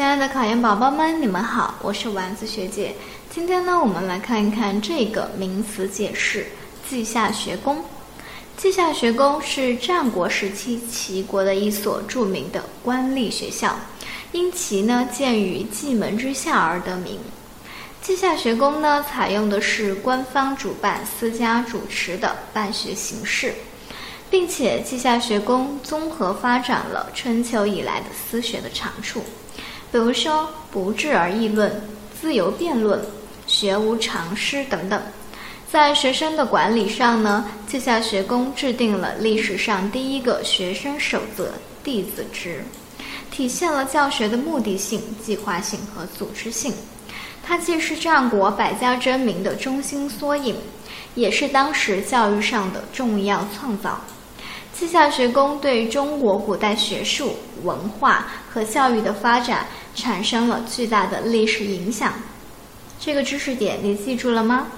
亲爱的考研宝宝们，你们好，我是丸子学姐。今天呢，我们来看一看这个名词解释——稷下学宫。稷下学宫是战国时期齐国的一所著名的官立学校，因其呢建于蓟门之下而得名。稷下学宫呢，采用的是官方主办、私家主持的办学形式，并且稷下学宫综合发展了春秋以来的私学的长处，比如说不治而议论、自由辩论、学无常师等等。在学生的管理上呢，稷下学宫制定了历史上第一个学生守则——弟子制，体现了教学的目的性、计划性和组织性。它既是战国百家争鸣的中心缩影，也是当时教育上的重要创造。稷下学宫对中国古代学术、文化和教育的发展产生了巨大的历史影响。这个知识点你记住了吗？